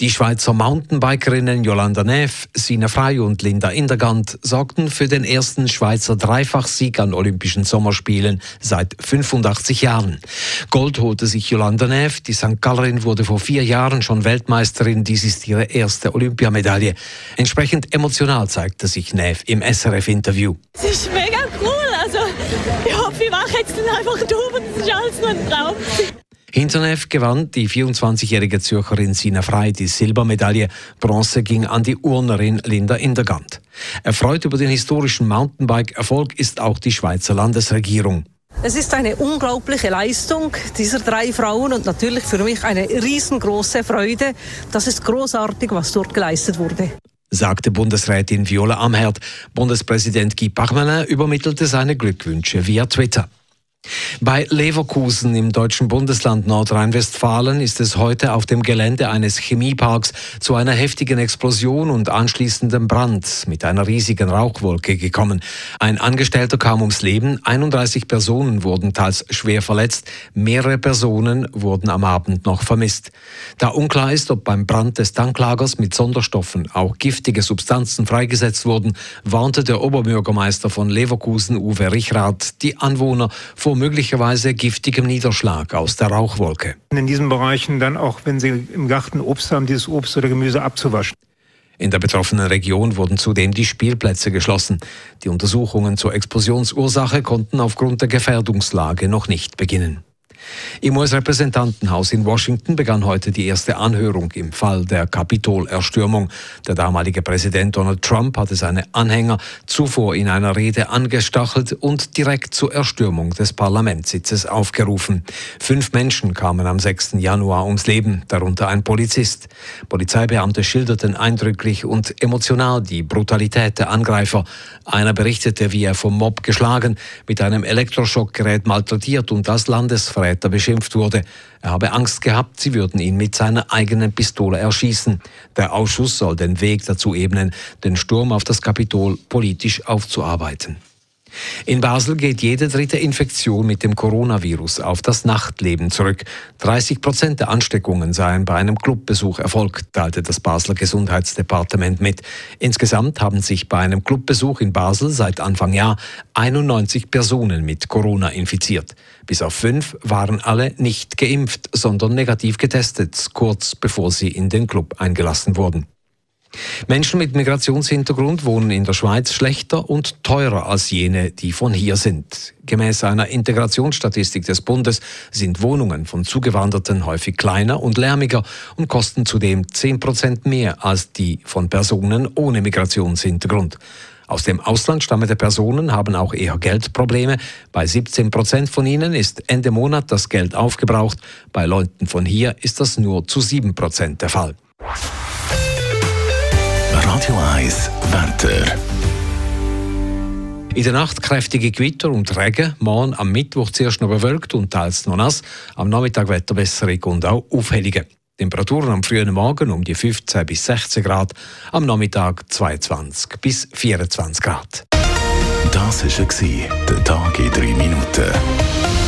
Die Schweizer Mountainbikerinnen Jolanda Neff, Sina Frey und Linda Indergant sorgten für den ersten Schweizer Dreifachsieg an Olympischen Sommerspielen seit 85 Jahren. Gold holte sich Jolanda Neff, die St. Gallerin wurde vor vier Jahren schon Weltmeisterin, dies ist ihre erste Olympiamedaille. Entsprechend emotional zeigte sich Neff im SRF-Interview. Es ist mega cool, also ich hoffe, ich mache jetzt einfach durch und es ist alles nur ein Traum. Hinterneff gewann die 24-jährige Zürcherin Sina Frey die Silbermedaille. Bronze ging an die Urnerin Linda Indergant. Erfreut über den historischen Mountainbike-Erfolg ist auch die Schweizer Landesregierung. Es ist eine unglaubliche Leistung dieser drei Frauen und natürlich für mich eine riesengroße Freude. Das ist großartig, was dort geleistet wurde sagte Bundesrätin Viola Amherd. Bundespräsident Guy Parmelin übermittelte seine Glückwünsche via Twitter. Bei Leverkusen im deutschen Bundesland Nordrhein-Westfalen ist es heute auf dem Gelände eines Chemieparks zu einer heftigen Explosion und anschließendem Brand mit einer riesigen Rauchwolke gekommen. Ein Angestellter kam ums Leben, 31 Personen wurden teils schwer verletzt, mehrere Personen wurden am Abend noch vermisst. Da unklar ist, ob beim Brand des Tanklagers mit Sonderstoffen auch giftige Substanzen freigesetzt wurden, warnte der Oberbürgermeister von Leverkusen, Uwe Richrath, die Anwohner vor vor möglicherweise giftigem Niederschlag aus der Rauchwolke. In diesen Bereichen dann auch, wenn Sie im Garten Obst haben, dieses Obst oder Gemüse abzuwaschen. In der betroffenen Region wurden zudem die Spielplätze geschlossen. Die Untersuchungen zur Explosionsursache konnten aufgrund der Gefährdungslage noch nicht beginnen. Im US-Repräsentantenhaus in Washington begann heute die erste Anhörung im Fall der Kapitolerstürmung. Der damalige Präsident Donald Trump hatte seine Anhänger zuvor in einer Rede angestachelt und direkt zur Erstürmung des Parlamentssitzes aufgerufen. Fünf Menschen kamen am 6. Januar ums Leben, darunter ein Polizist. Polizeibeamte schilderten eindrücklich und emotional die Brutalität der Angreifer. Einer berichtete, wie er vom Mob geschlagen, mit einem Elektroschockgerät malträtiert und als Landesverräter Täter beschimpft wurde. Er habe Angst gehabt, sie würden ihn mit seiner eigenen Pistole erschießen. Der Ausschuss soll den Weg dazu ebnen, den Sturm auf das Kapitol politisch aufzuarbeiten. In Basel geht jede dritte Infektion mit dem Coronavirus auf das Nachtleben zurück. 30 Prozent der Ansteckungen seien bei einem Clubbesuch erfolgt, teilte das Basler Gesundheitsdepartement mit. Insgesamt haben sich bei einem Clubbesuch in Basel seit Anfang Jahr 91 Personen mit Corona infiziert. Bis auf fünf waren alle nicht geimpft, sondern negativ getestet, kurz bevor sie in den Club eingelassen wurden. Menschen mit Migrationshintergrund wohnen in der Schweiz schlechter und teurer als jene, die von hier sind. Gemäß einer Integrationsstatistik des Bundes sind Wohnungen von Zugewanderten häufig kleiner und lärmiger und kosten zudem 10 Prozent mehr als die von Personen ohne Migrationshintergrund. Aus dem Ausland stammende Personen haben auch eher Geldprobleme. Bei 17 Prozent von ihnen ist Ende Monat das Geld aufgebraucht. Bei Leuten von hier ist das nur zu 7 Prozent der Fall. Radio 1 Wetter. In der Nacht kräftige Gewitter und Regen. Morgen am Mittwoch zuerst noch bewölkt und teils noch nass. Am Nachmittag Wetterbesserung und auch Aufhellungen. Temperaturen am frühen Morgen um die 15 bis 16 Grad, am Nachmittag 22 bis 24 Grad. Das war der Tag in drei Minuten.